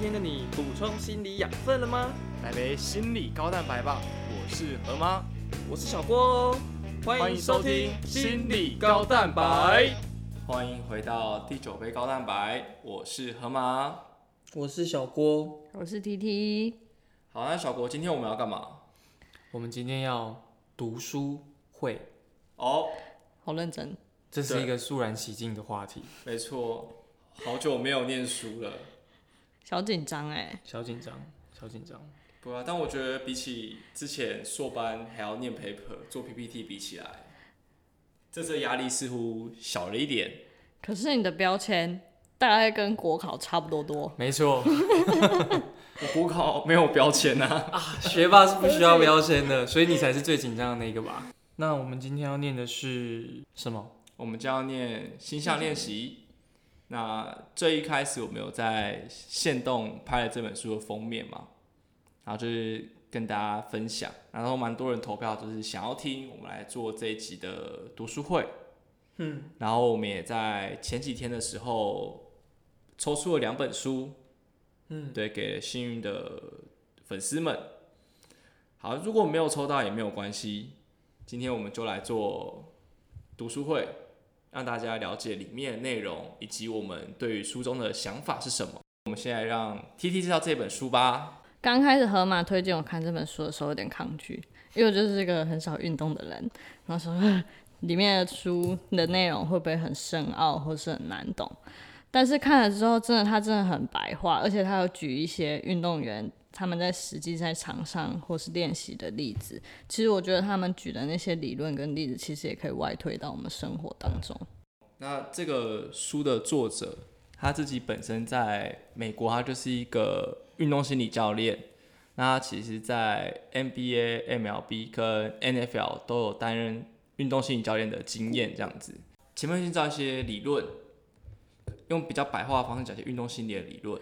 天的你补充心理养分了吗？来杯心理高蛋白吧！我是何妈，我是小郭哦，欢迎收听心理高蛋白。欢迎回到第九杯高蛋白，我是河马，我是小郭，我是 T T。好，那小郭，今天我们要干嘛？我们今天要读书会哦，好认真，这是一个肃然起敬的话题。没错，好久没有念书了，小紧张哎，小紧张，小紧张。不啊，但我觉得比起之前硕班还要念 paper 做 PPT 比起来，这次压力似乎小了一点。可是你的标签大概跟国考差不多多。没错，我国考没有标签呐、啊，学霸是不需要标签的，所以你才是最紧张的那个吧？那我们今天要念的是什么？我们将要念星象练习。那最一开始我们有在线动拍了这本书的封面嘛，然后就是跟大家分享，然后蛮多人投票，就是想要听我们来做这一集的读书会。嗯，然后我们也在前几天的时候抽出了两本书，嗯，对，给幸运的粉丝们。好，如果没有抽到也没有关系，今天我们就来做读书会，让大家了解里面的内容以及我们对于书中的想法是什么。我们现在让 T T 介绍这本书吧。刚开始河马推荐我看这本书的时候有点抗拒，因为我就是一个很少运动的人，然后说里面的书的内容会不会很深奥或是很难懂？但是看了之后，真的它真的很白话，而且它有举一些运动员他们在实际在场上或是练习的例子。其实我觉得他们举的那些理论跟例子，其实也可以外推到我们生活当中。那这个书的作者他自己本身在美国，他就是一个运动心理教练。那他其实，在 NBA、MLB 跟 NFL 都有担任运动心理教练的经验，这样子。前面先找一些理论，用比较白话的方式讲些运动心理的理论，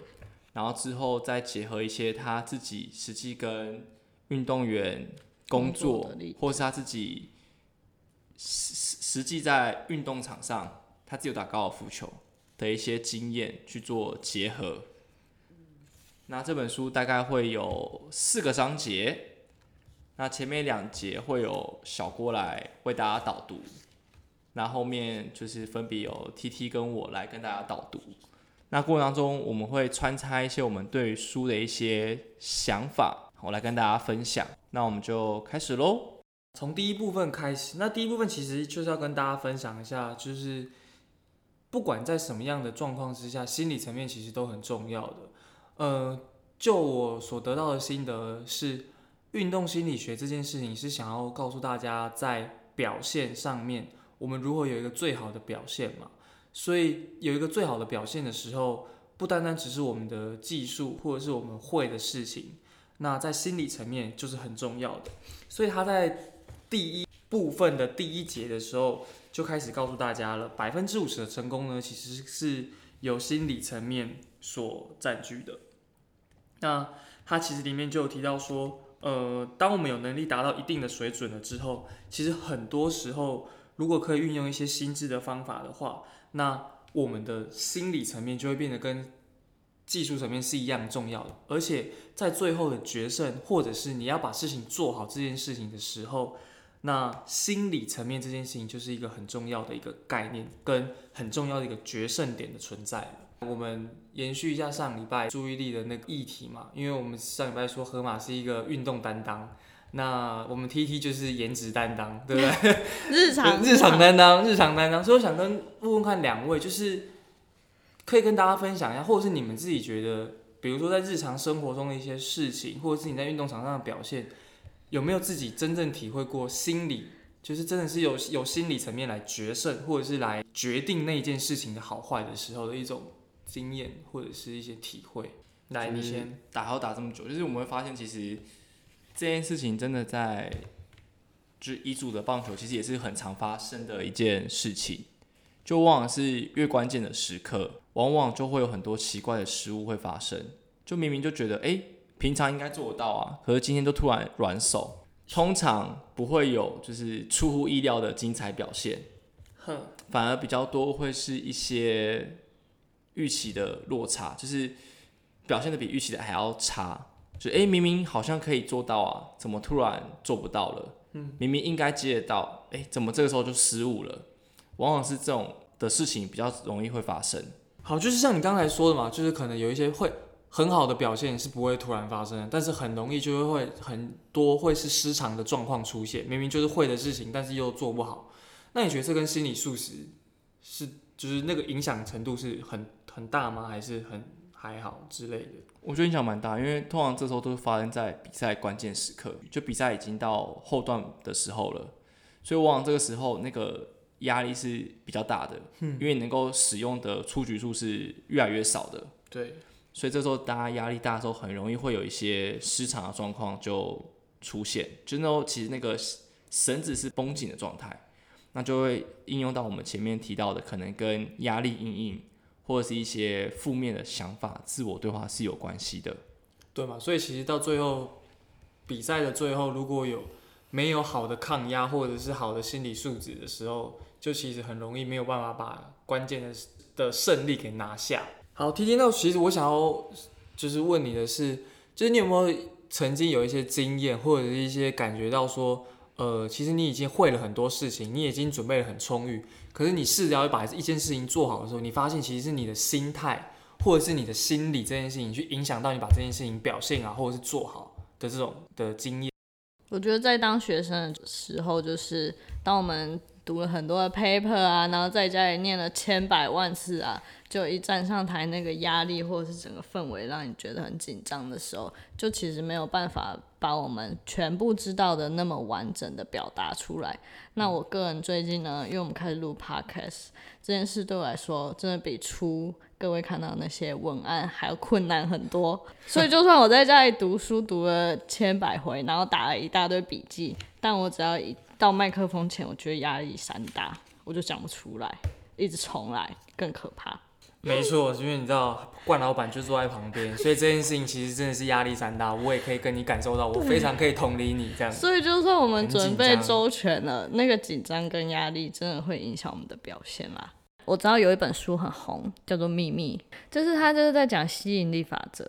然后之后再结合一些他自己实际跟运动员工作，或是他自己实实实际在运动场上，他自己有打高尔夫球的一些经验去做结合。那这本书大概会有四个章节，那前面两节会有小郭来为大家导读，那后面就是分别有 T T 跟我来跟大家导读。那过程当中我们会穿插一些我们对于书的一些想法，我来跟大家分享。那我们就开始喽。从第一部分开始，那第一部分其实就是要跟大家分享一下，就是不管在什么样的状况之下，心理层面其实都很重要的。呃，就我所得到的心得是，运动心理学这件事情是想要告诉大家，在表现上面，我们如何有一个最好的表现嘛。所以有一个最好的表现的时候，不单单只是我们的技术或者是我们会的事情，那在心理层面就是很重要的。所以他在第一部分的第一节的时候，就开始告诉大家了，百分之五十的成功呢，其实是由心理层面所占据的。那他其实里面就有提到说，呃，当我们有能力达到一定的水准了之后，其实很多时候，如果可以运用一些心智的方法的话，那我们的心理层面就会变得跟技术层面是一样重要的。而且在最后的决胜，或者是你要把事情做好这件事情的时候，那心理层面这件事情就是一个很重要的一个概念，跟很重要的一个决胜点的存在了。我们延续一下上礼拜注意力的那个议题嘛，因为我们上礼拜说河马是一个运动担当，那我们 T T 就是颜值担当，对不对？日常 日常担当，日常担当。所以我想跟问问看两位，就是可以跟大家分享一下，或者是你们自己觉得，比如说在日常生活中的一些事情，或者是你在运动场上的表现，有没有自己真正体会过心理，就是真的是有有心理层面来决胜，或者是来决定那一件事情的好坏的时候的一种经验，或者是一些体会。来，你先。打好打这么久，就是我们会发现，其实这件事情真的在就是乙组的棒球，其实也是很常发生的一件事情。就往往是越关键的时刻，往往就会有很多奇怪的失误会发生。就明明就觉得，哎、平常应该做得到啊，可是今天就突然软手。通常不会有就是出乎意料的精彩表现，哼，反而比较多会是一些预期的落差，就是表现的比预期的还要差，就诶、明明好像可以做到啊，怎么突然做不到了？嗯，明明应该接得到，诶、怎么这个时候就失误了？往往是这种的事情比较容易会发生。好，就是像你刚才说的嘛，就是可能有一些会很好的表现是不会突然发生的，但是很容易就会很多会是失常的状况出现，明明就是会的事情，但是又做不好。那你觉得这跟心理素质是就是那个影响程度是很很大吗？还是很还好之类的？我觉得影响蛮大，因为通常这时候都是发生在比赛关键时刻，就比赛已经到后段的时候了，所以往往这个时候那个压力是比较大的，因为你能够使用的出局数是越来越少的，对，所以这时候大家压力大的时候，很容易会有一些失常的状况就出现，就那时候其实那个绳子是绷紧的状态，那就会应用到我们前面提到的，可能跟压力阴影或者是一些负面的想法、自我对话是有关系的。对嘛？所以其实到最后比赛的最后，如果有没有好的抗压或者是好的心理素质的时候，就其实很容易没有办法把关键的的胜利给拿下。好，T T，那其实我想要就是问你的是，就是你有没有曾经有一些经验或者是一些感觉到说，呃，其实你已经会了很多事情，你已经准备的很充裕，可是你试着要把一件事情做好的时候，你发现其实是你的心态或者是你的心理这件事情去影响到你把这件事情表现啊，或者是做好的这种的经验。我觉得在当学生的时候，就是当我们读了很多的 paper 啊，然后在家里念了千百万次啊，就一站上台，那个压力或者是整个氛围让你觉得很紧张的时候，就其实没有办法把我们全部知道的那么完整的表达出来。那我个人最近呢，因为我们开始录 podcast 这件事，对我来说真的比出各位看到那些文案还要困难很多。所以就算我在家里读书读了千百回，然后打了一大堆笔记，但我只要一到麦克风前，我觉得压力山大，我就讲不出来，一直重来，更可怕。没错，因为你知道冠老板就坐在旁边，所以这件事情其实真的是压力山大。我也可以跟你感受到，我非常可以同理你这样。所以就算我们准备周全了，那个紧张跟压力真的会影响我们的表现啦。我知道有一本书很红，叫做《秘密》，就是它就是在讲吸引力法则。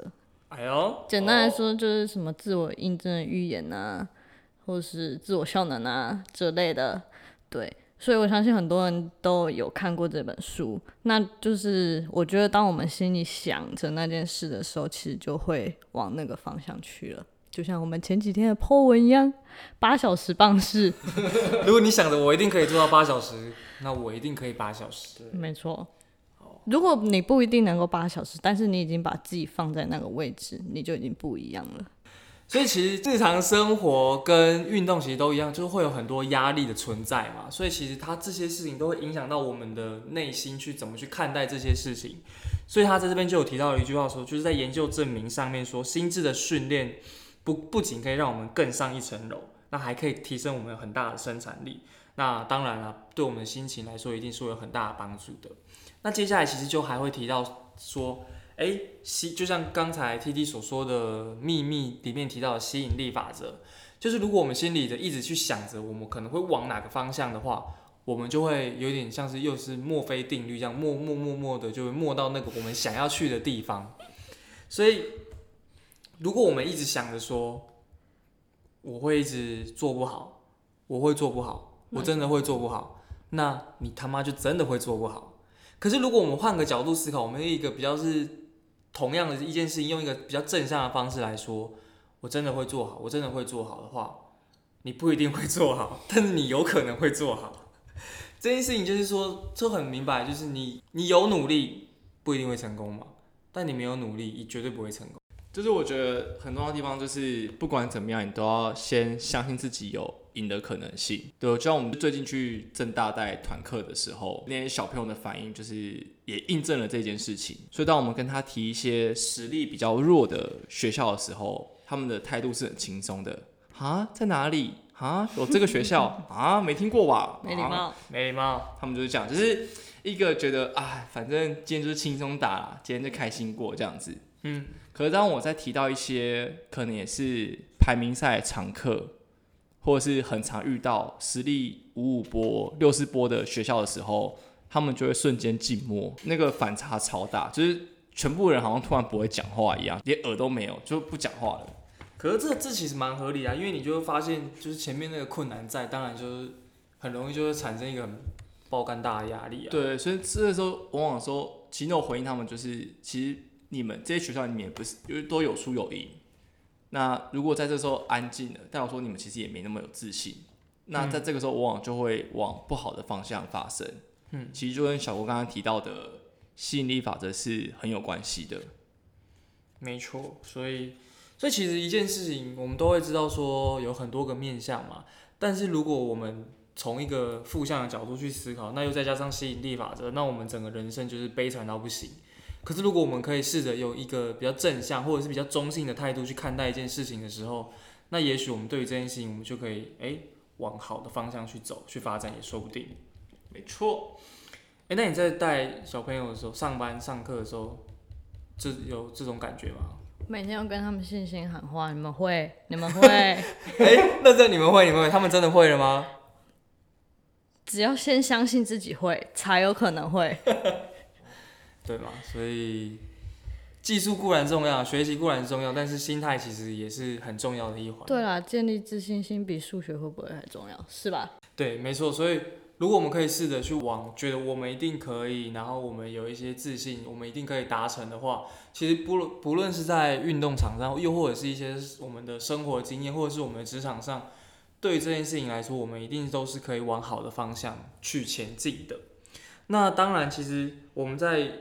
哎呦，简单来说，就是什么自我印证的预言啊，或是自我效能啊之类的。对，所以我相信很多人都有看过这本书。那就是我觉得，当我们心里想着那件事的时候，其实就会往那个方向去了。就像我们前几天的 po 文一样，八小时棒式，如果你想着我一定可以做到八小时，那我一定可以八小时。没错。如果你不一定能够八小时，但是你已经把自己放在那个位置，你就已经不一样了。所以其实日常生活跟运动其实都一样，就是会有很多压力的存在嘛。所以其实它这些事情都会影响到我们的内心去怎么去看待这些事情。所以他在这边就有提到一句话说，就是在研究证明上面说，心智的训练不不仅可以让我们更上一层楼，那还可以提升我们很大的生产力。那当然了，对我们的心情来说，一定是会有很大的帮助的。那接下来其实就还会提到说，哎，吸就像刚才 T T 所说的秘密里面提到的吸引力法则，就是如果我们心里的一直去想着我们可能会往哪个方向的话，我们就会有点像是又是墨菲定律这样，默默默默的就会默到那个我们想要去的地方。所以，如果我们一直想着说我会一直做不好，我会做不好，我真的会做不好，那你他妈就真的会做不好。可是如果我们换个角度思考，我们一个比较是同样的一件事情，用一个比较正向的方式来说，我真的会做好，我真的会做好的话，你不一定会做好，但是你有可能会做好。这件事情就是说，就很明白，就是你你有努力不一定会成功嘛，但你没有努力，你绝对不会成功。就是我觉得很重要的地方，就是不管怎么样，你都要先相信自己有赢的可能性。对，就像我们最近去正大带团课的时候，那些小朋友的反应，就是也印证了这件事情。所以当我们跟他提一些实力比较弱的学校的时候，他们的态度是很轻松的。啊，在哪里？啊，有这个学校啊？没听过吧？啊没礼貌，没礼貌，他们就是这样，就是一个觉得啊，反正今天就是轻松打啦，今天就开心过这样子。嗯，可是当我在提到一些可能也是排名赛常客，或者是很常遇到实力五五波、六四波的学校的时候，他们就会瞬间静默，那个反差超大，就是全部人好像突然不会讲话一样，连耳都没有，就不讲话了。可是这这其实蛮合理啊，因为你就会发现，就是前面那个困难在，当然就是很容易就会产生一个很爆肝大的压力啊。对，所以这时候往往说，其实我回应他们就是，其实你们这些学校里面也不是，因为都有输有赢。那如果在这时候安静了，代表说你们其实也没那么有自信。那在这个时候，往往就会往不好的方向发生。嗯，其实就跟小郭刚刚提到的吸引力法则是很有关系的。没错，所以所以其实一件事情，我们都会知道说有很多个面向嘛。但是如果我们从一个负向的角度去思考，那又再加上吸引力法则，那我们整个人生就是悲惨到不行。可是如果我们可以试着有一个比较正向或者是比较中性的态度去看待一件事情的时候，那也许我们对于这件事情，我们就可以诶往好的方向去走，去发展也说不定。没错，诶，那你在带小朋友的时候，上班上课的时候，这有这种感觉吗？每天要跟他们信心喊话，你们会？你们会？哎、那这你们会？你们会？他们真的会了吗？只要先相信自己会，才有可能会。对嘛？所以技术固然重要，学习固然重要，但是心态其实也是很重要的一环。对啦，建立自信心比数学会不会还重要？是吧？对，没错。所以如果我们可以试着去往觉得我们一定可以，然后我们有一些自信，我们一定可以达成的话，其实不论不论是在运动场上，又或者是一些我们的生活经验，或者是我们的职场上，对于这件事情来说，我们一定都是可以往好的方向去前进的。那当然，其实我们在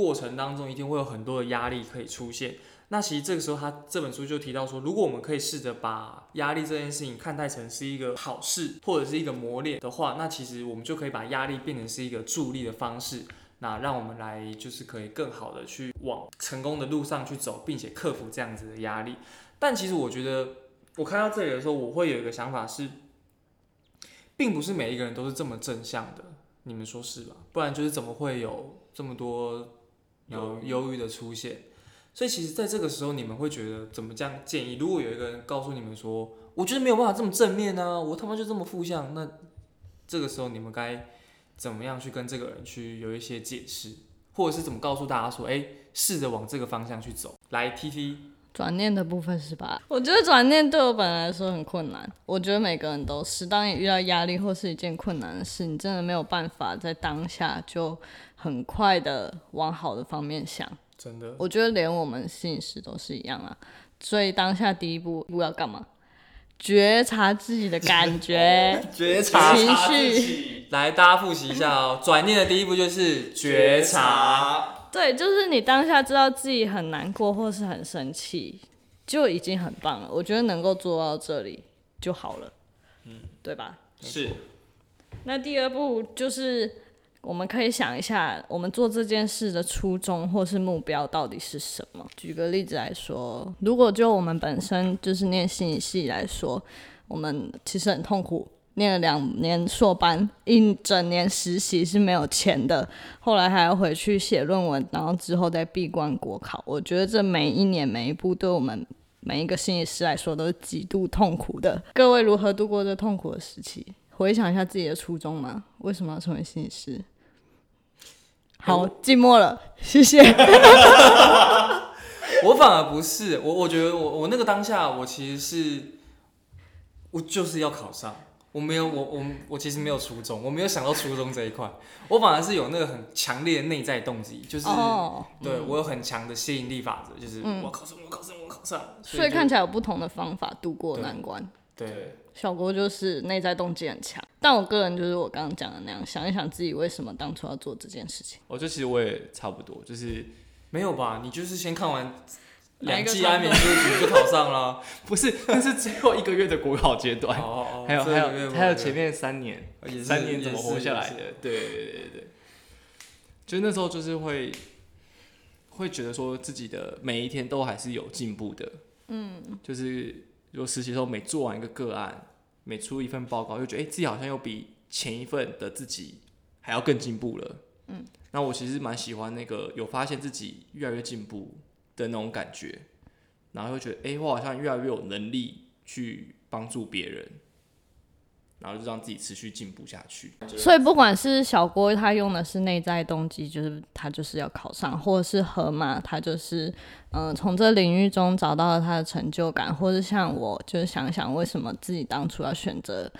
过程当中一定会有很多的压力可以出现。那其实这个时候，他这本书就提到说，如果我们可以试着把压力这件事情看待成是一个好事，或者是一个磨练的话，那其实我们就可以把压力变成是一个助力的方式，那让我们来就是可以更好的去往成功的路上去走，并且克服这样子的压力。但其实我觉得，我看到这里的时候，我会有一个想法是，并不是每一个人都是这么正向的，你们说是吧？不然就是怎么会有这么多有忧郁的出现？所以其实，在这个时候，你们会觉得怎么这样建议？如果有一个人告诉你们说，我觉得没有办法这么正面啊、我他妈就这么负向，那这个时候你们该怎么样去跟这个人去有一些解释，或者是怎么告诉大家说，哎、试着往这个方向去走。来，T T，转念的部分是吧？我觉得转念对我本来来说很困难，我觉得每个人都是。当你遇到压力或是一件困难的事，你真的没有办法在当下就很快的往好的方面想。真的，我觉得连我们心理师都是一样啊。所以当下第一步步要干嘛？觉察自己的感觉 觉察情绪。来，大家复习一下哦。转念的第一步就是觉察。对，就是你当下知道自己很难过或是很生气，就已经很棒了。我觉得能够做到这里就好了，嗯，对吧？是那第二步就是我们可以想一下，我们做这件事的初衷或是目标到底是什么。举个例子来说，如果就我们本身就是念心理系来说，我们其实很痛苦。念了两年硕班，一整年实习是没有钱的，后来还要回去写论文，然后之后再闭关国考。我觉得这每一年每一步对我们每一个心理师来说都是极度痛苦的。各位如何度过这痛苦的时期？回想一下自己的初衷嘛，为什么要成为心理师？好，寂寞了，谢谢。我反而不是，我我觉得我我那个当下，我其实是，我就是要考上，我没有我我我其实没有初衷，我没有想到初衷这一块，我反而是有那个很强烈的内在动机，就是、哦，对我有很强的吸引力法则，就是嗯。我要考上，我要考上，我要考上，所以就看起来有不同的方法度过对。难关。对。小郭就是内在动机很强，但我个人就是我刚刚讲的那样，想一想自己为什么当初要做这件事情。我觉得其实我也差不多，就是没有吧？你就是先看完两季安眠书局就考上了，不是，那是最后一个月的国考阶段，哦哦，还有还有还有前面三年，三年怎么活下来的？对对对对对，就那时候就是会会觉得说自己的每一天都还是有进步的，嗯，就是如果实习的时候每做完一个个案，每出一份报告，就觉得哎、诶自己好像又比前一份的自己还要更进步了，嗯，那我其实蛮喜欢那个有发现自己越来越进步的那种感觉，然后会觉得哎、诶我好像越来越有能力去帮助别人。然后就让自己持续进步下去。所以不管是小郭他用的是内在动机，就是他就是要考上，或者是河马他就是嗯从这领域中找到了他的成就感，或者像我就是想想为什么自己当初要选择。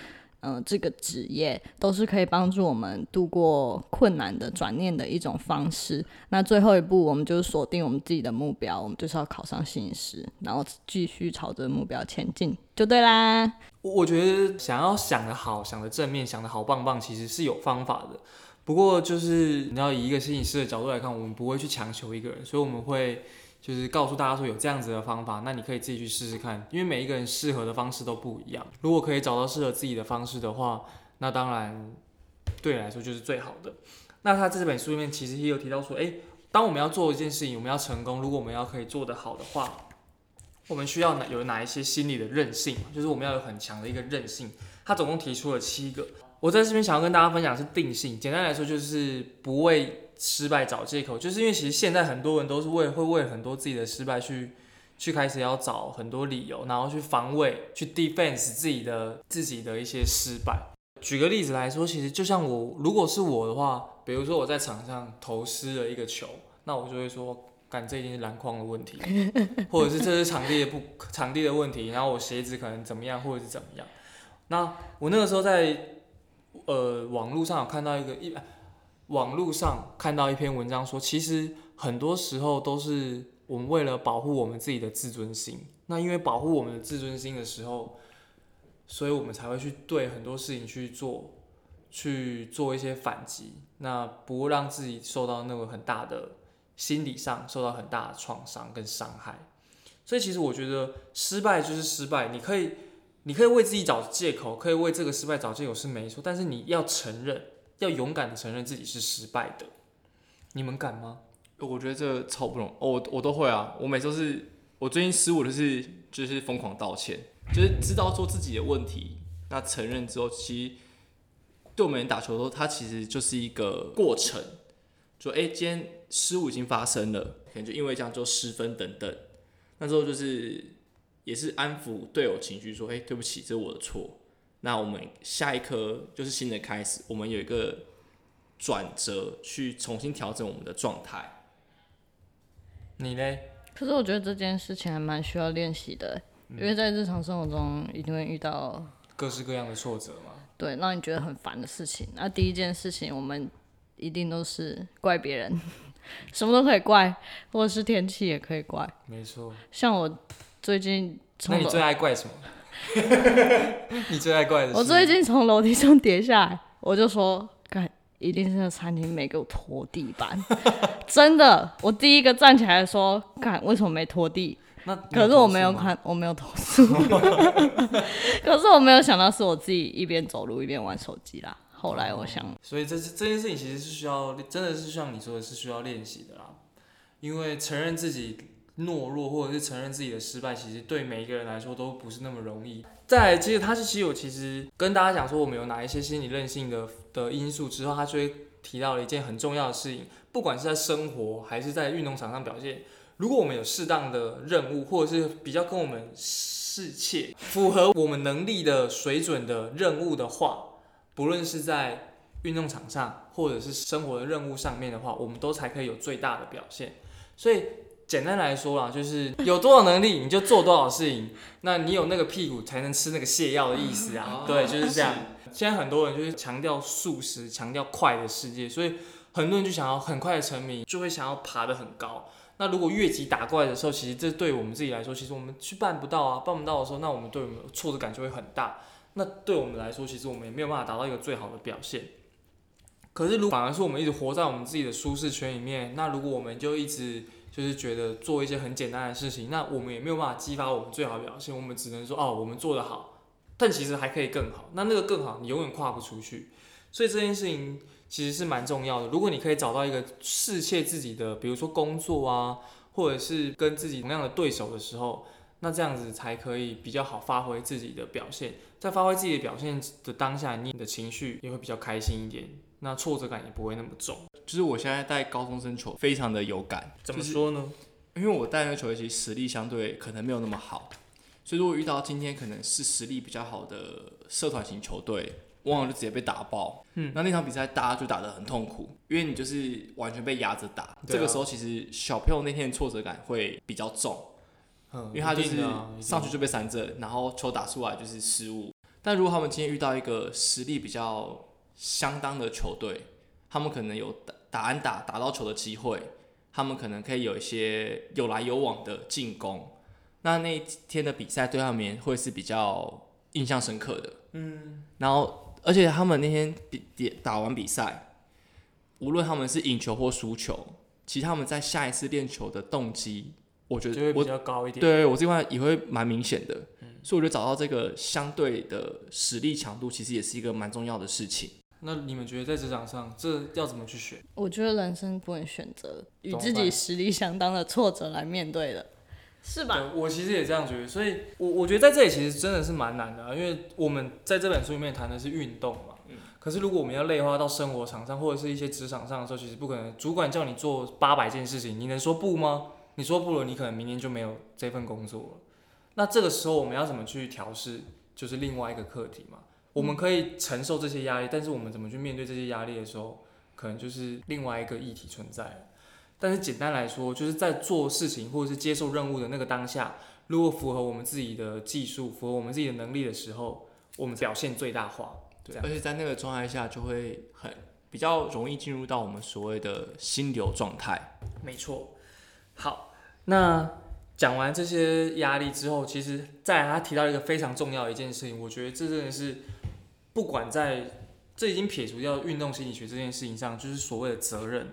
嗯，这个职业都是可以帮助我们度过困难的转念的一种方式。那最后一步，我们就是锁定我们自己的目标，我们就是要考上心理师，然后继续朝着目标前进，就对啦。我觉得想要想的好，想的正面，想的好棒棒，其实是有方法的。不过就是你要以一个心理师的角度来看，我们不会去强求一个人，所以我们会。就是告诉大家说有这样子的方法，那你可以自己去试试看，因为每一个人适合的方式都不一样。如果可以找到适合自己的方式的话，那当然对你来说就是最好的。那他这本书里面其实也有提到说，诶，当我们要做一件事情，我们要成功，如果我们要可以做得好的话，我们需要哪有哪一些心理的韧性，就是我们要有很强的一个韧性。他总共提出了七个，我在这边想要跟大家分享是定性，简单来说就是不为。失败找借口，就是因为其实现在很多人都是为会为很多自己的失败去去开始要找很多理由，然后去防卫，去 defense 自己的自己的一些失败。举个例子来说，其实就像我，如果是我的话，比如说我在场上投失了一个球，那我就会说，干这一定是篮筐的问题，或者是这是场地的不场地的问题，然后我鞋子可能怎么样，或者是怎么样。那我那个时候在呃网络上有看到一个一。网络上看到一篇文章说，其实很多时候都是我们为了保护我们自己的自尊心。那因为保护我们的自尊心的时候，所以我们才会去对很多事情去做，去做一些反击，那不让自己受到那个很大的心理上受到很大的创伤跟伤害。所以其实我觉得失败就是失败，你可以你可以为自己找借口，可以为这个失败找借口是没错，但是你要承认。要勇敢的承认自己是失败的，你们敢吗？我觉得这超不容易，我我都会啊。我每次都是，我最近失误的是就是疯狂道歉，就是知道说自己的问题，那承认之后，其实对我们打球说，它其实就是一个过程。说哎，今天失误已经发生了，可能就因为这样就失分等等。那时候就是也是安抚队友情绪，说哎，对不起，这是我的错。那我们下一颗就是新的开始，我们有一个转折，去重新调整我们的状态。你呢？可是我觉得这件事情还蛮需要练习的，因为在日常生活中一定会遇到各式各样的挫折嘛。对，让你觉得很烦的事情。那第一件事情，我们一定都是怪别人，什么都可以怪，或者是天气也可以怪。没错。像我最近，那你最爱怪什么？你最爱怪的？我最近从楼梯上跌下来，我就说，干，一定是那餐厅没给我拖地板。真的，我第一个站起来说，干，为什么没拖地？那可是我没有看，我没有投诉。可是我没有想到是我自己一边走路一边玩手机啦。后来我想，所以这这件事情其实是需要，真的是像你说的是需要练习的啦，因为承认自己。懦弱或者是承认自己的失败，其实对每一个人来说都不是那么容易。再其实他是其实有其实跟大家讲说我们有哪一些心理韧性的的因素之后，他就会提到了一件很重要的事情，不管是在生活还是在运动场上表现，如果我们有适当的任务或者是比较跟我们适切、符合我们能力的水准的任务的话，不论是在运动场上或者是生活的任务上面的话，我们都才可以有最大的表现。所以。简单来说啦，就是有多少能力你就做多少事情，那你有那个屁股才能吃那个泻药的意思啊。对，就是这样。现在很多人就是强调速食，强调快的世界，所以很多人就想要很快的成名，就会想要爬得很高。那如果越级打怪的时候，其实这对我们自己来说，其实我们去办不到啊，办不到的时候，那我们对我们挫折感就会很大。那对我们来说，其实我们也没有办法达到一个最好的表现。可是如反而是我们一直活在我们自己的舒适圈里面，那如果我们就一直就是觉得做一些很简单的事情，那我们也没有办法激发我们最好的表现。我们只能说哦，我们做得好，但其实还可以更好。那那个更好，你永远跨不出去。所以这件事情其实是蛮重要的。如果你可以找到一个适切自己的，比如说工作啊，或者是跟自己同样的对手的时候，那这样子才可以比较好发挥自己的表现。在发挥自己的表现的当下，你的情绪也会比较开心一点。那挫折感也不会那么重。就是我现在带高中生球，非常的有感。怎么说呢？因为我带那个球队其实实力相对可能没有那么好，所以如果遇到今天可能是实力比较好的社团型球队，往往就直接被打爆。嗯，那那场比赛大家就打得很痛苦，因为你就是完全被压着打。啊这个时候其实小朋友那天的挫折感会比较重。嗯，因为他就是上去就被三振，然后球打出来就是失误。但如果他们今天遇到一个实力比较相当的球队，他们可能有打打安打打到球的机会，他们可能可以有一些有来有往的进攻。那那一天的比赛对他们也会是比较印象深刻的。嗯，然后而且他们那天比比打完比赛，无论他们是赢球或输球，其实他们在下一次练球的动机，我觉就会比较高一点。对我这块也会蛮明显的，所以我觉得找到这个相对的实力强度，其实也是一个蛮重要的事情。那你们觉得在职场上，这要怎么去选？我觉得人生不能选择与自己实力相当的挫折来面对的，是吧？对，我其实也这样觉得，所以我我觉得在这里其实真的是蛮难的、啊，因为我们在这本书里面谈的是运动嘛，可是如果我们要内化到生活场上或者是一些职场上的时候，其实不可能，主管叫你做八百件事情，你能说不吗？你说不了，你可能明年就没有这份工作了。那这个时候我们要怎么去调试，就是另外一个课题嘛。我们可以承受这些压力，但是我们怎么去面对这些压力的时候，可能就是另外一个议题存在了。但是简单来说，就是在做事情或者是接受任务的那个当下，如果符合我们自己的技术、符合我们自己的能力的时候，我们表现最大化。对而且在那个状态下，就会很比较容易进入到我们所谓的心流状态。没错。好，那讲完这些压力之后，其实再来他提到一个非常重要的一件事情，我觉得这真的是不管在这已经撇除掉运动心理学这件事情上，就是所谓的责任。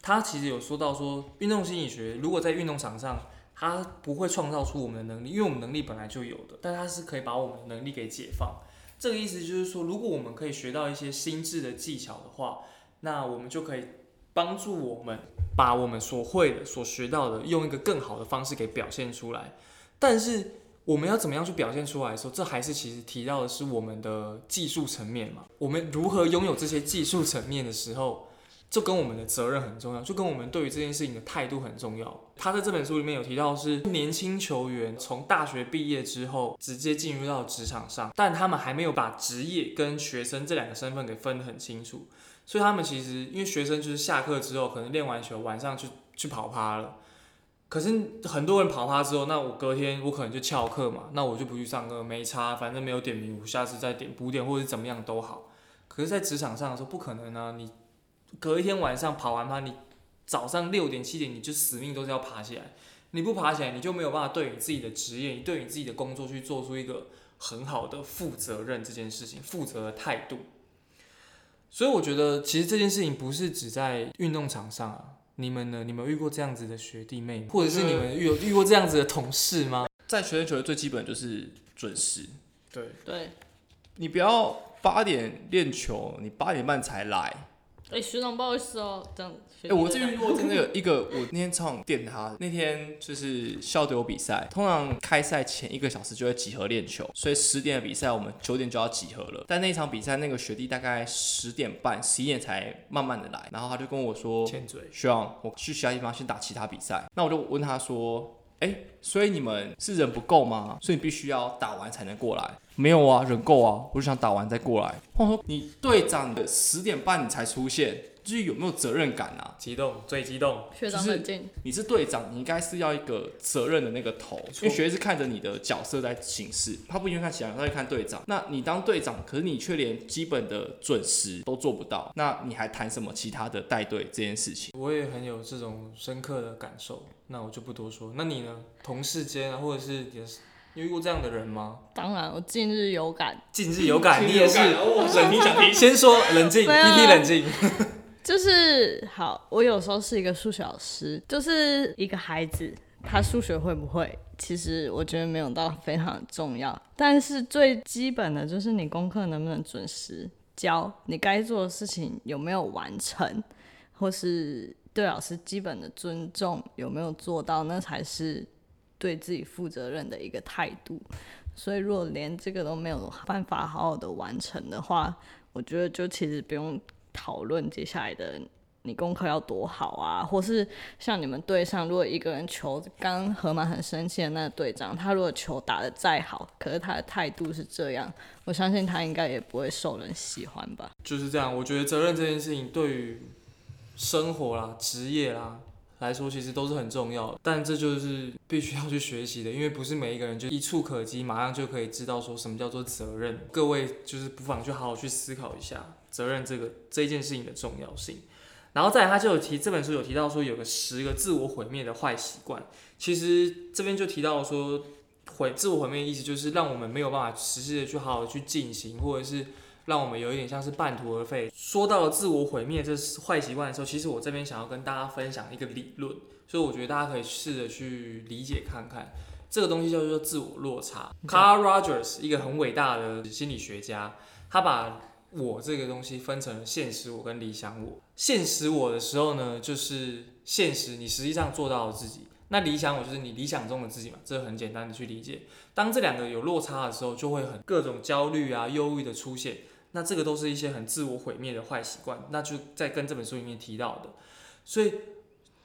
他其实有说到说，运动心理学如果在运动场上，它不会创造出我们的能力，因为我们能力本来就有的，但它是可以把我们的能力给解放。这个意思就是说，如果我们可以学到一些心智的技巧的话，那我们就可以帮助我们把我们所会的、所学到的，用一个更好的方式给表现出来。但是我们要怎么样去表现出来的时候，这还是其实提到的是我们的技术层面嘛。我们如何拥有这些技术层面的时候，就跟我们的责任很重要，就跟我们对于这件事情的态度很重要。他在这本书里面有提到是年轻球员从大学毕业之后直接进入到职场上，但他们还没有把职业跟学生这两个身份给分得很清楚。所以他们其实因为学生就是下课之后可能练完球晚上去去跑趴了，可是很多人跑趴之后，那我隔天我可能就翘课嘛，那我就不去上课，没差，反正没有点名，我下次再点补点或者是怎么样都好。可是，在职场上的时候不可能啊，你隔一天晚上跑完趴，你早上六点七点你就死命都是要爬起来，你不爬起来，你就没有办法对你自己的职业，你对你自己的工作去做出一个很好的负责任这件事情，负责的态度。所以我觉得，其实这件事情不是只在运动场上啊。你们呢？你们遇过这样子的学弟妹，或者是你们遇有遇过这样子的同事吗？在学生球队最基本就是准时，对，对，你不要八点练球，你八点半才来。哎、学长不好意思哦，这样。哎、我这边如果真的有 一个，我那天超想电他。那天就是校队有比赛，通常开赛前一个小时就会集合练球，所以十点的比赛我们九点就要集合了。但那场比赛那个学弟大概十点半、十一点才慢慢的来，然后他就跟我说欠嘴，：“学长，我去其他地方先打其他比赛。”那我就问他说。哎、所以你们是人不够吗？所以你必须要打完才能过来？没有啊，人够啊，我就想打完再过来。我说你队长的十点半你才出现，就是有没有责任感啊？激动，最激动。学长冷静，你是队长，你应该是要一个责任的那个头，因为学员是看着你的角色在行事，他不一定看其他人，他会看队长。那你当队长，可是你却连基本的准时都做不到，那你还谈什么其他的带队这件事情？我也很有这种深刻的感受，那我就不多说。那你呢？同事间啊，或者是也是你遇过这样的人吗？当然我近日有感，近日有感，你也是。我冷静想听。先说冷静 没有啊，PT 冷静。就是好，我有时候是一个数学老师，就是一个孩子，他数学会不会，其实我觉得没有到非常重要，但是最基本的就是你功课能不能准时交，你该做的事情有没有完成，或是对老师基本的尊重有没有做到，那才是对自己负责任的一个态度。所以，如果连这个都没有办法好好的完成的话，我觉得就其实不用讨论接下来的你功课要多好啊，或是像你们队上，如果一个人球刚河马很生气的那个队长，他如果球打得再好，可是他的态度是这样，我相信他应该也不会受人喜欢吧。就是这样，我觉得责任这件事情对于生活啦、职业啦来说，其实都是很重要的。但这就是必须要去学习的，因为不是每一个人就一触可及，马上就可以知道说什么叫做责任。各位就是不妨去好好去思考一下责任这个这一件事情的重要性。然后再来，他就有提这本书有提到说有个十个自我毁灭的坏习惯。其实这边就提到说毁自我毁灭的意思就是让我们没有办法实际的去好好去进行，或者是。让我们有一点像是半途而废。说到了自我毁灭这坏习惯的时候，其实我这边想要跟大家分享一个理论，所以我觉得大家可以试着去理解看看，这个东西叫做自我落差。Carl Rogers 一个很伟大的心理学家，他把我这个东西分成了现实我跟理想我。现实我的时候呢，就是现实你实际上做到了自己。那理想我就是你理想中的自己嘛，这很简单的去理解。当这两个有落差的时候，就会很各种焦虑啊、忧郁的出现。那这个都是一些很自我毁灭的坏习惯，那就在跟这本书里面提到的。所以，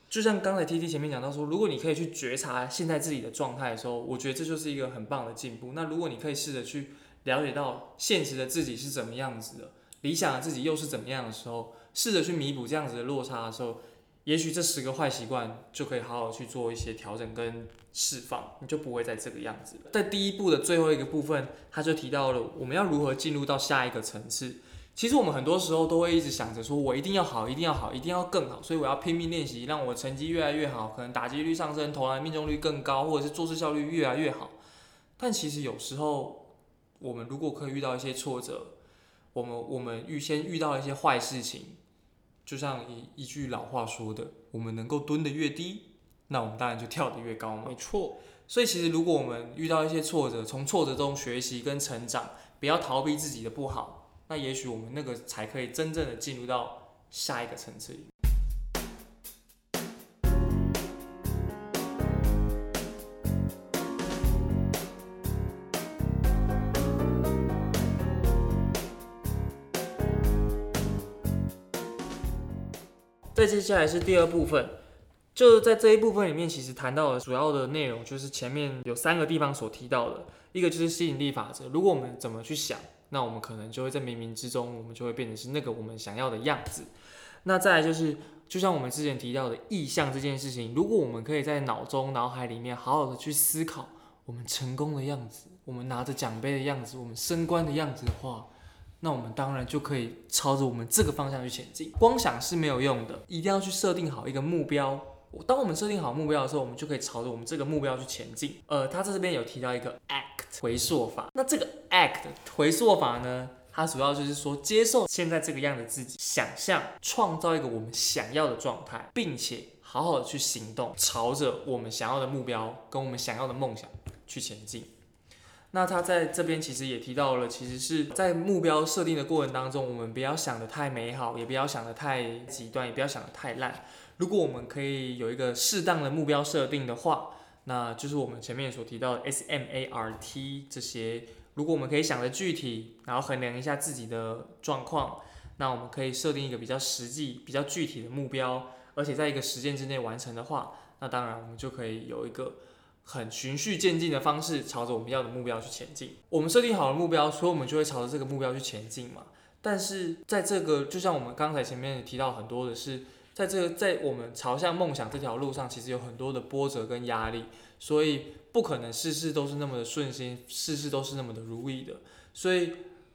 就像刚才 T T 前面讲到说，如果你可以去觉察现在自己的状态的时候，我觉得这就是一个很棒的进步。那如果你可以试着去了解到现实的自己是怎么样子的，理想的自己又是怎么样的时候，试着去弥补这样子的落差的时候。也许这十个坏习惯就可以好好去做一些调整跟释放，你就不会再这个样子了。在第一步的最后一个部分，他就提到了我们要如何进入到下一个层次。其实我们很多时候都会一直想着说，我一定要好，一定要好，一定要更好，所以我要拼命练习，让我成绩越来越好，可能打击率上升，投篮命中率更高，或者是做事效率越来越好。但其实有时候，我们如果可以遇到一些挫折，我们我们预先遇到一些坏事情。就像一一句老话说的，我们能够蹲得越低，那我们当然就跳得越高嘛。没错。所以其实如果我们遇到一些挫折，从挫折中学习跟成长，不要逃避自己的不好，那也许我们那个才可以真正的进入到下一个层次里。再接下来是第二部分，就是在这一部分里面，其实谈到的主要的内容就是前面有三个地方所提到的，一个就是吸引力法则。如果我们怎么去想，那我们可能就会在冥冥之中，我们就会变成是那个我们想要的样子。那再来就是，就像我们之前提到的意向这件事情，如果我们可以在脑中、脑海里面好好的去思考我们成功的样子，我们拿着奖杯的样子，我们升官的样子的话。那我们当然就可以朝着我们这个方向去前进。光想是没有用的，一定要去设定好一个目标。当我们设定好目标的时候，我们就可以朝着我们这个目标去前进。呃，他在这边有提到一个 ACT 回溯法。那这个 ACT 回溯法呢，它主要就是说接受现在这个样的自己，想象创造一个我们想要的状态，并且好好的去行动，朝着我们想要的目标跟我们想要的梦想去前进。那他在这边其实也提到了，其实是在目标设定的过程当中，我们不要想的太美好，也不要想的太极端，也不要想的太烂。如果我们可以有一个适当的目标设定的话，那就是我们前面所提到的 S M A R T 这些。如果我们可以想的具体，然后衡量一下自己的状况，那我们可以设定一个比较实际、比较具体的目标，而且在一个时间之内完成的话，那当然我们就可以有一个。很循序渐进的方式，朝着我们要的目标去前进。我们设定好了目标，所以我们就会朝着这个目标去前进嘛。但是在这个，就像我们刚才前面提到很多的是，在这个在我们朝向梦想这条路上，其实有很多的波折跟压力，所以不可能事事都是那么的顺心，事事都是那么的如意的。所以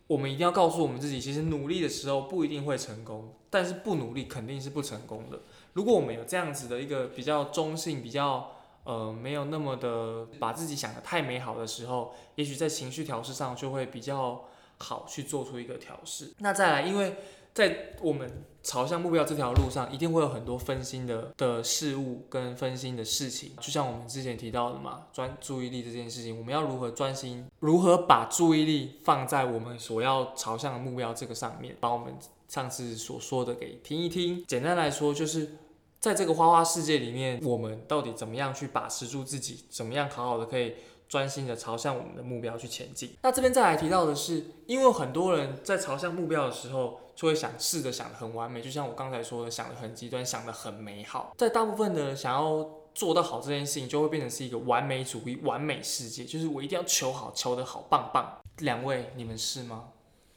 我们一定要告诉我们自己，其实努力的时候不一定会成功，但是不努力肯定是不成功的。如果我们有这样子的一个比较中性、比较。呃，没有那么的把自己想的太美好的时候，也许在情绪调试上就会比较好去做出一个调试。那再来，因为在我们朝向目标这条路上，一定会有很多分心的的事物跟分心的事情。就像我们之前提到的嘛，专注意力这件事情，我们要如何专心，如何把注意力放在我们所要朝向的目标这个上面，把我们上次所说的给听一听。简单来说，就是。在这个花花世界里面，我们到底怎么样去把持住自己？怎么样好好的可以专心的朝向我们的目标去前进。那这边再来提到的是，因为很多人在朝向目标的时候，就会想试着想的很完美，就像我刚才说的，想的很极端，想的很美好。在大部分的想要做到好这件事情，就会变成是一个完美主义、完美世界，就是我一定要求好，求得好，棒棒。两位，你们是吗？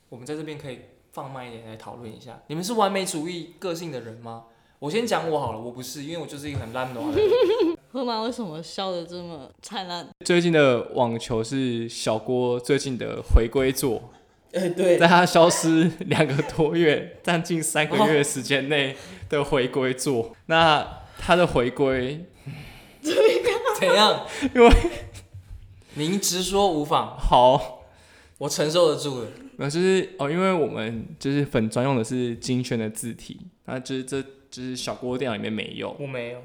我们在这边可以放慢一点来讨论一下，你们是完美主义个性的人吗？我先讲我好了，我不是，因为我就是一个很烂的人。河马为什么笑得这么灿烂？最近的网球是小郭最近的回归作，哎、对在他消失两个多月，将近三个月时间内的回归作。那他的回归，怎样？因为您直说无妨，好，我承受得住的。那就是哦，因为我们就是粉专用的是精选的字体，那就是这就是小郭电脑里面没有，我没有，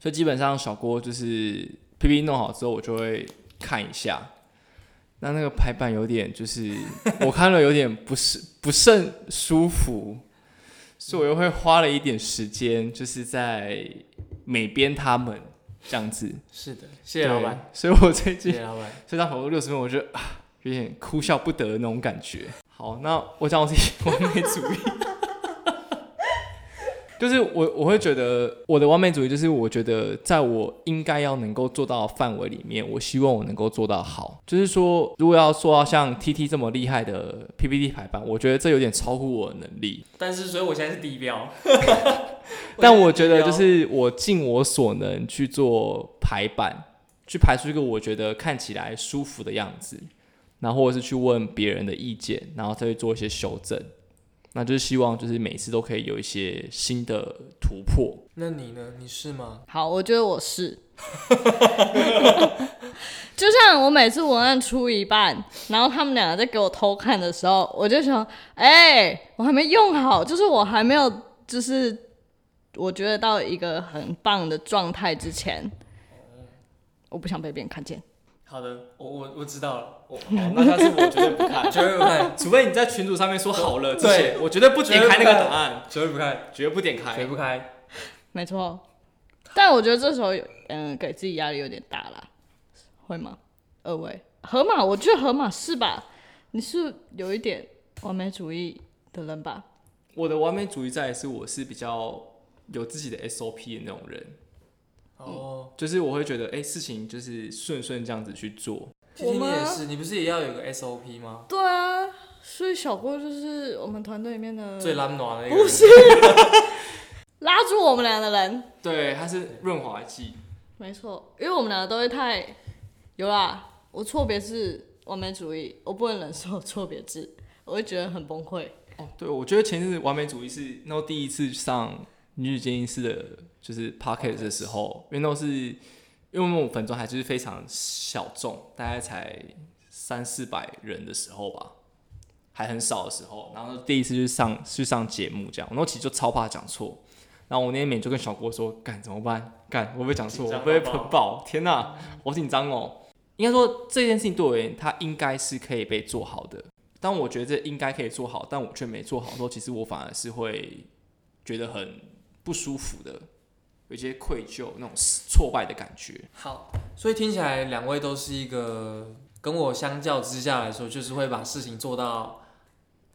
所以基本上小郭就是 PPT 弄好之后，我就会看一下。那那个排版有点就是 我看了有点不是不甚舒服，所以我又会花了一点时间，就是在美编他们这样子。是的，谢谢老板，所以我最近谢谢老板。这张跑路六十分，我觉得啊有点哭笑不得的那种感觉。好，那我讲我自己完美主义，就是我我会觉得我的完美主义就是我觉得在我应该要能够做到的范围里面，我希望我能够做到好。就是说，如果要做到像 TT 这么厉害的 PPT 排版，我觉得这有点超乎我的能力。但是，所以我现在是低标。但我觉得就是我尽我所能去做排版，去排出一个我觉得看起来舒服的样子，然后或者是去问别人的意见，然后再去做一些修正。那就是希望就是每次都可以有一些新的突破。那你呢？你是吗？好，我觉得我是。就像我每次文案出一半，然后他们两个在给我偷看的时候，我就想，哎、我还没用好，就是我还没有，就是我觉得到一个很棒的状态之前，我不想被别人看见。好的，我我我知道了。我那下次我绝对不看，绝对不看，除非你在群组上面说好了之对，我绝对不点开那个答案，绝对不看，绝对不点开绝开。不开。没错，但我觉得这时候有，嗯，给自己压力有点大啦，会吗？二位，河马，我觉得河马是吧？你是有一点完美主义的人吧？我的完美主义在于是我是比较有自己的 SOP 的那种人。哦，就是我会觉得，哎、事情就是顺顺这样子去做。其实你我吗也是，你不是也要有个 SOP 吗？对啊，所以小郭就是我们团队里面的最拉暖的一个。不是 拉住我们俩的人。对，它是润滑剂。没错，因为我们两个都会太有啦。我错别字完美主义，我不能忍受错别字，我会觉得很崩溃。哦，对，我觉得前阵子完美主义是那时候第一次上女子精英室的，就是 p o c k e t 的时候，因为那是因为我们粉妆还就是非常小众，大概才三四百人的时候吧，还很少的时候，然后第一次去上去上节目这样，然后其实就超怕讲错。然后我那天美就跟小郭说：“干怎么办？干我会不会讲错？我会不会喷爆？天哪，好紧张哦！”应该说这件事情对我而言，它应该是可以被做好的。当我觉得这应该可以做好，但我却没做好的时候，其实我反而是会觉得很不舒服的，有一些愧疚、那种挫败的感觉。好，所以听起来两位都是一个跟我相较之下来说，就是会把事情做到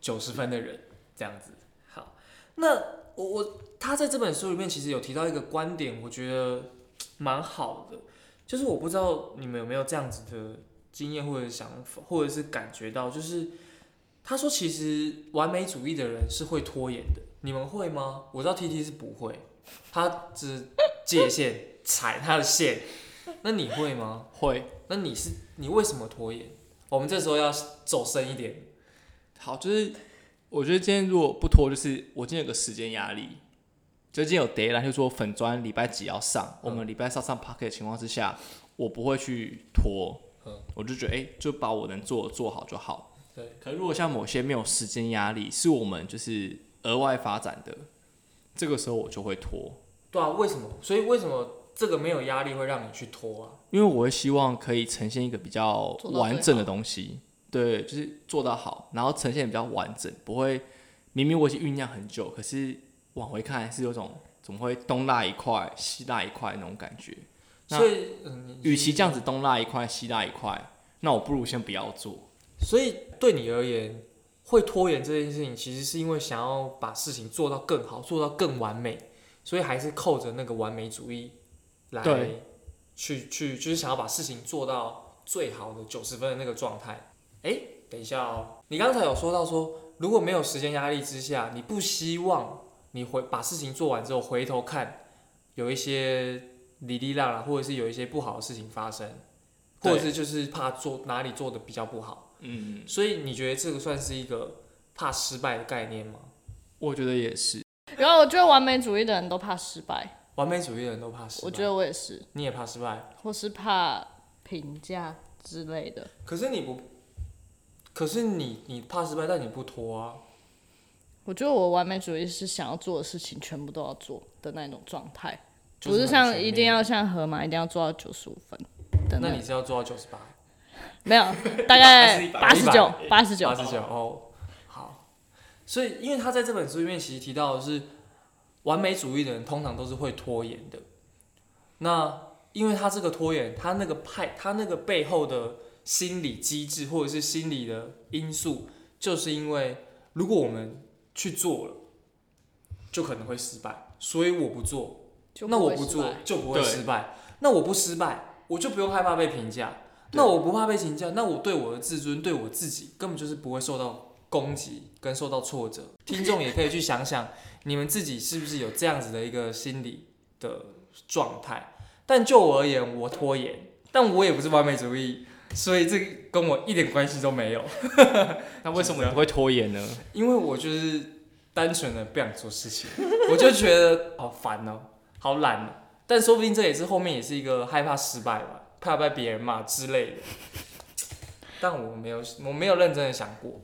九十分的人，这样子。好，那我我他在这本书里面其实有提到一个观点，我觉得蛮好的，就是我不知道你们有没有这样子的经验或者想法，或者是感觉到，就是他说其实完美主义的人是会拖延的，你们会吗？我知道 T T 是不会，他只界限 踩他的线，那你会吗？会那你是你为什么拖延？我们这时候要走深一点。好，就是我觉得今天如果不拖，就是我今天有个时间压力，就今天有 d a y l i n e 就说粉砖礼拜几要上，我们礼拜上上 p o c k e t 的情况之下，我不会去拖，嗯我就觉得哎、就把我能做的做好就好。对，可如果像某些没有时间压力，是我们就是额外发展的，这个时候我就会拖。对啊，为什么？所以为什么这个没有压力会让你去拖啊？因为我会希望可以呈现一个比较完整的东西，对，就是做到好，然后呈现比较完整，不会明明我已经酝酿很久，可是往回看是有种怎么会东拉一块西拉一块那种感觉。那所以，嗯，与其这样子东拉一块西拉一块，那我不如先不要做。所以对你而言，会拖延这件事情，其实是因为想要把事情做到更好，做到更完美，所以还是扣着那个完美主义来对去去，就是想要把事情做到最好的九十分的那个状态。哎，等一下哦，你刚才有说到说，如果没有时间压力之下，你不希望你回把事情做完之后回头看，有一些哩哩啦啦，或者是有一些不好的事情发生，或者是就是怕做哪里做的比较不好。嗯，所以你觉得这个算是一个怕失败的概念吗？我觉得也是。然后我觉得完美主义的人都怕失败，完美主义的人都怕失败，我觉得我也是，你也怕失败，或是怕评价之类的。可是你不，可是你你怕失败，但你不拖啊。我觉得我完美主义是想要做的事情全部都要做的那种状态，就不是像一定要像河马一定要做到九十五分那你是要做到九十八、没有，大概100八十九，八十九八。十九哦。好，所以因为他在这本书里面其实提到的是，完美主义的人通常都是会拖延的。那因为他这个拖延，他那个派，他那个背后的心理机制或者是心理的因素，就是因为如果我们去做了，就可能会失败，所以我不做，就那我不做就不会失败。那我不失败，我就不用害怕被评价。那我不怕被评价，那我对我的自尊、对我自己根本就是不会受到攻击跟受到挫折。听众也可以去想想，你们自己是不是有这样子的一个心理的状态？但就我而言，我拖延，但我也不是完美主义，所以这跟我一点关系都没有。那为什么你会拖延呢？因为我就是单纯的不想做事情，我就觉得好烦哦、好懒哦、但说不定这也是后面也是一个害怕失败吧，怕被别人骂之类的。但我没有，我没有认真的想过。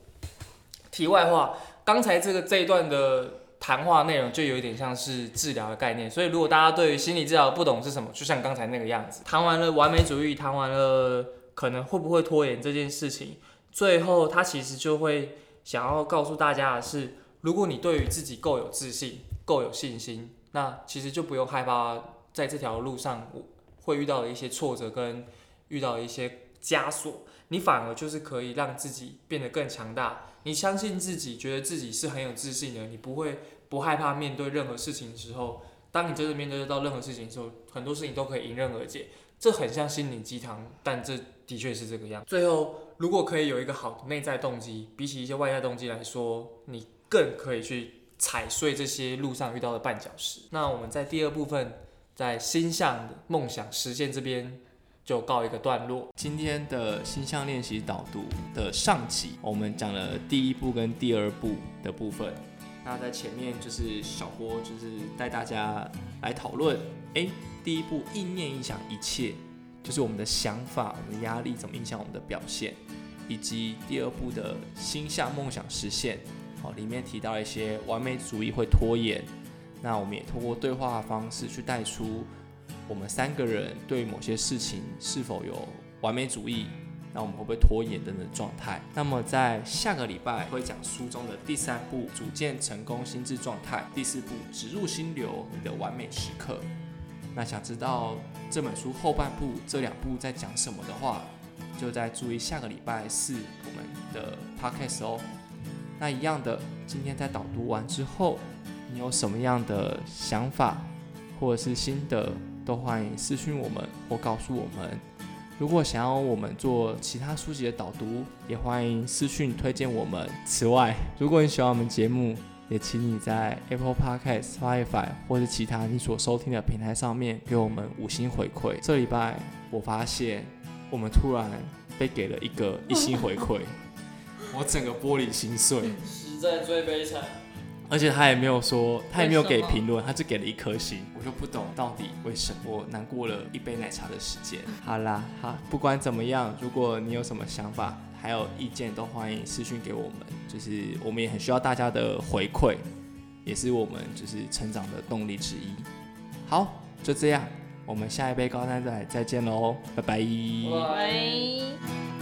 题外话，刚才这个这一段的谈话内容就有一点像是治疗的概念，所以如果大家对于心理治疗不懂是什么，就像刚才那个样子，谈完了完美主义，谈完了可能会不会拖延这件事情，最后他其实就会想要告诉大家的是，如果你对于自己够有自信、够有信心，那其实就不用害怕在这条路上会遇到的一些挫折跟遇到的一些枷锁，你反而就是可以让自己变得更强大。你相信自己，觉得自己是很有自信的，你不会不害怕面对任何事情的时候，当你真的面对到任何事情的时候，很多事情都可以迎刃而解。这很像心灵鸡汤，但这的确是这个样。最后，如果可以有一个好的内在动机，比起一些外在动机来说，你更可以去踩碎这些路上遇到的绊脚石。那我们在第二部分，在星象的梦想实现这边就告一个段落。今天的星象练习导读的上集，我们讲了第一步跟第二步的部分。那在前面就是小波就是带大家来讨论，诶，第一步意念影响一切，就是我们的想法、我们的压力怎么影响我们的表现，以及第二步的星象梦想实现。好，里面提到一些完美主义会拖延，那我们也通过对话方式去带出我们三个人对某些事情是否有完美主义，那我们会不会拖延等等状态？那么在下个礼拜会讲书中的第三步，组建成功心智状态；第四步，植入心流，你的完美时刻。那想知道这本书后半部这两部在讲什么的话，就在注意下个礼拜四我们的 podcast 哦。那一样的，今天在导读完之后，你有什么样的想法或者是心得，都欢迎私讯我们或告诉我们。如果想要我们做其他书籍的导读，也欢迎私讯推荐我们。此外，如果你喜欢我们节目，也请你在 Apple Podcast、Spotify 或是其他你所收听的平台上面给我们五星回馈。这礼拜我发现我们突然被给了一个一星回馈，我整个玻璃心碎。实在最悲惨。而且他也没有说，他也没有给评论，他只给了一颗星，我就不懂到底为什么。我难过了一杯奶茶的时间。好啦，好，不管怎么样，如果你有什么想法还有意见，都欢迎私讯给我们，就是我们也很需要大家的回馈，也是我们就是成长的动力之一。好，就这样，我们下一杯高山仔再见喽，拜拜拜拜。